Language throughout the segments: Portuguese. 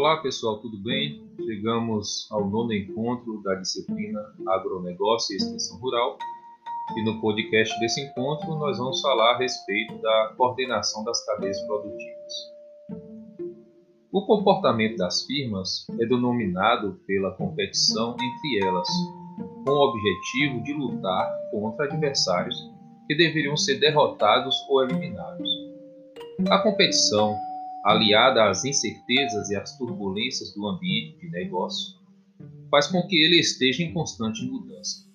Olá pessoal, tudo bem? Chegamos ao nono encontro da disciplina Agronegócio e Extensão Rural e no podcast desse encontro nós vamos falar a respeito da coordenação das cadeias produtivas. O comportamento das firmas é denominado pela competição entre elas, com o objetivo de lutar contra adversários que deveriam ser derrotados ou eliminados. A competição aliada às incertezas e às turbulências do ambiente de negócio, faz com que ele esteja em constante mudança.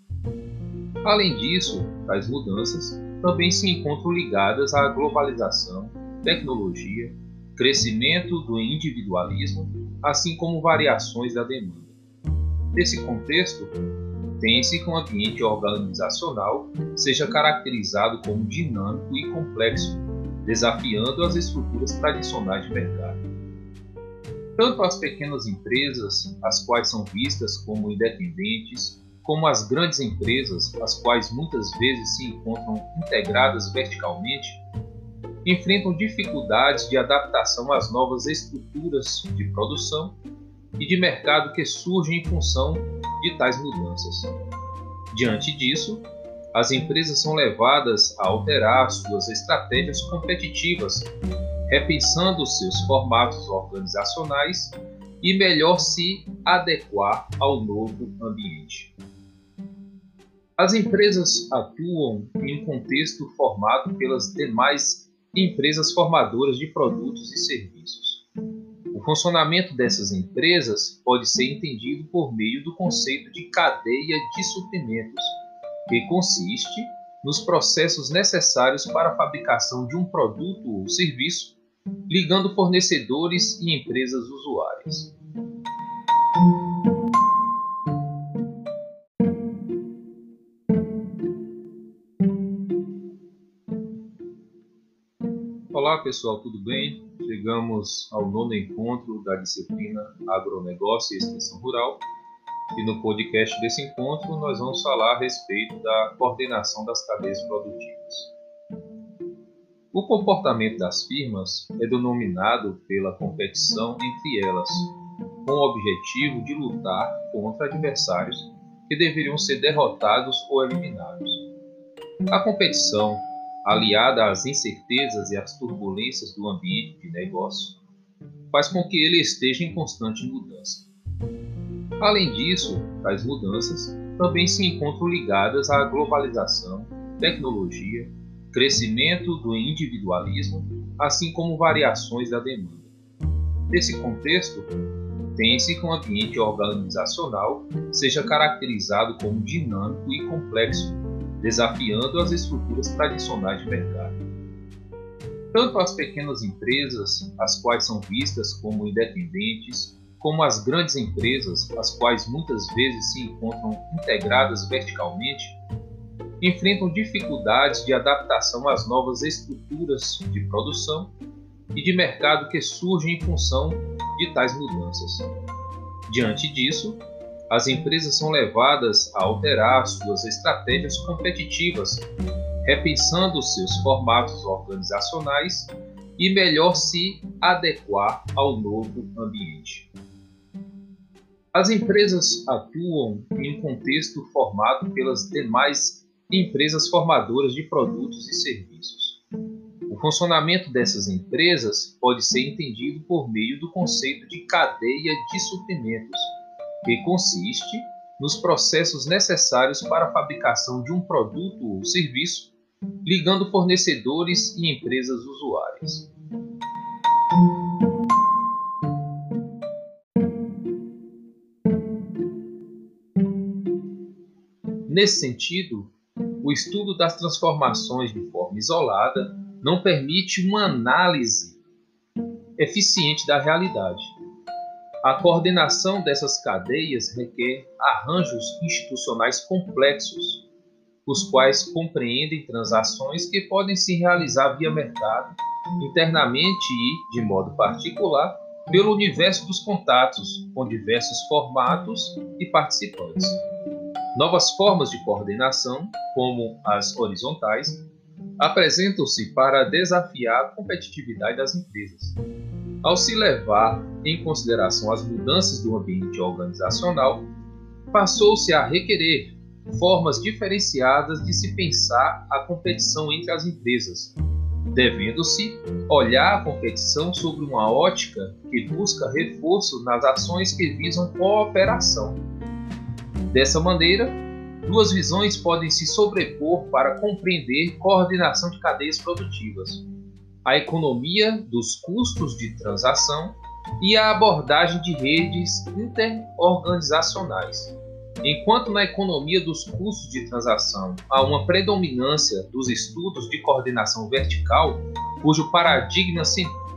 Além disso, tais mudanças também se encontram ligadas à globalização, tecnologia, crescimento do individualismo, assim como variações da demanda. Nesse contexto, tem-se que o um ambiente organizacional seja caracterizado como dinâmico e complexo, desafiando as estruturas tradicionais de mercado. Tanto as pequenas empresas, as quais são vistas como independentes, como as grandes empresas, as quais muitas vezes se encontram integradas verticalmente, enfrentam dificuldades de adaptação às novas estruturas de produção e de mercado que surgem em função de tais mudanças. Diante disso, as empresas são levadas a alterar suas estratégias competitivas, repensando seus formatos organizacionais e melhor se adequar ao novo ambiente. As empresas atuam em um contexto formado pelas demais empresas formadoras de produtos e serviços. O funcionamento dessas empresas pode ser entendido por meio do conceito de cadeia de suprimentos que consiste nos processos necessários para a fabricação de um produto ou serviço, ligando fornecedores e empresas usuárias. Olá pessoal, tudo bem? Chegamos ao nono encontro da disciplina Agronegócio e Extensão Rural e no podcast desse encontro nós vamos falar a respeito da coordenação das cadeias produtivas. O comportamento das firmas é denominado pela competição entre elas, com o objetivo de lutar contra adversários que deveriam ser derrotados ou eliminados. A competição, aliada às incertezas e às turbulências do ambiente de negócio, faz com que ele esteja em constante mudança. Além disso, tais mudanças também se encontram ligadas à globalização, tecnologia, crescimento do individualismo, assim como variações da demanda. Nesse contexto, tem-se que um ambiente organizacional seja caracterizado como dinâmico e complexo, desafiando as estruturas tradicionais de mercado. Tanto as pequenas empresas, as quais são vistas como independentes, como as grandes empresas, as quais muitas vezes se encontram integradas verticalmente, enfrentam dificuldades de adaptação às novas estruturas de produção e de mercado que surgem em função de tais mudanças. Diante disso, as empresas são levadas a alterar suas estratégias competitivas, repensando seus formatos organizacionais e melhor se adequar ao novo ambiente. As empresas atuam em um contexto formado pelas demais empresas formadoras de produtos e serviços. O funcionamento dessas empresas pode ser entendido por meio do conceito de cadeia de suprimentos, que consiste nos processos necessários para a fabricação de um produto ou serviço, ligando fornecedores e empresas usuárias. Nesse sentido, o estudo das transformações de forma isolada não permite uma análise eficiente da realidade. A coordenação dessas cadeias requer arranjos institucionais complexos, os quais compreendem transações que podem se realizar via mercado, internamente e, de modo particular, pelo universo dos contatos, com diversos formatos e participantes. Novas formas de coordenação, como as horizontais, apresentam-se para desafiar a competitividade das empresas. Ao se levar em consideração as mudanças do ambiente organizacional, passou-se a requerer formas diferenciadas de se pensar a competição entre as empresas, devendo-se olhar a competição sobre uma ótica que busca reforço nas ações que visam cooperação. Dessa maneira, duas visões podem se sobrepor para compreender coordenação de cadeias produtivas, a economia dos custos de transação e a abordagem de redes interorganizacionais. Enquanto na economia dos custos de transação há uma predominância dos estudos de coordenação vertical, cujo paradigma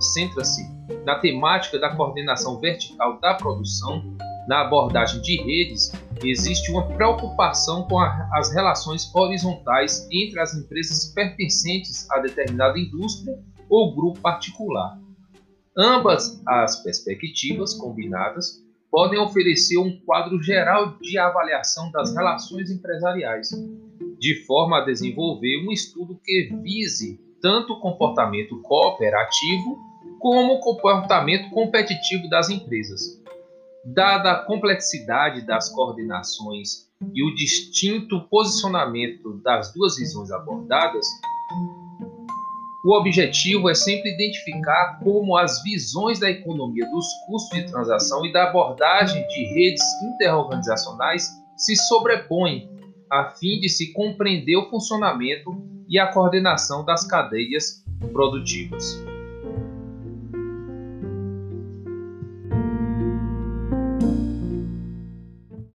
centra-se na temática da coordenação vertical da produção, na abordagem de redes, existe uma preocupação com a, as relações horizontais entre as empresas pertencentes a determinada indústria ou grupo particular. Ambas as perspectivas combinadas podem oferecer um quadro geral de avaliação das relações empresariais, de forma a desenvolver um estudo que vise tanto o comportamento cooperativo como o comportamento competitivo das empresas. Dada a complexidade das coordenações e o distinto posicionamento das duas visões abordadas, o objetivo é sempre identificar como as visões da economia dos custos de transação e da abordagem de redes interorganizacionais se sobrepõem, a fim de se compreender o funcionamento e a coordenação das cadeias produtivas.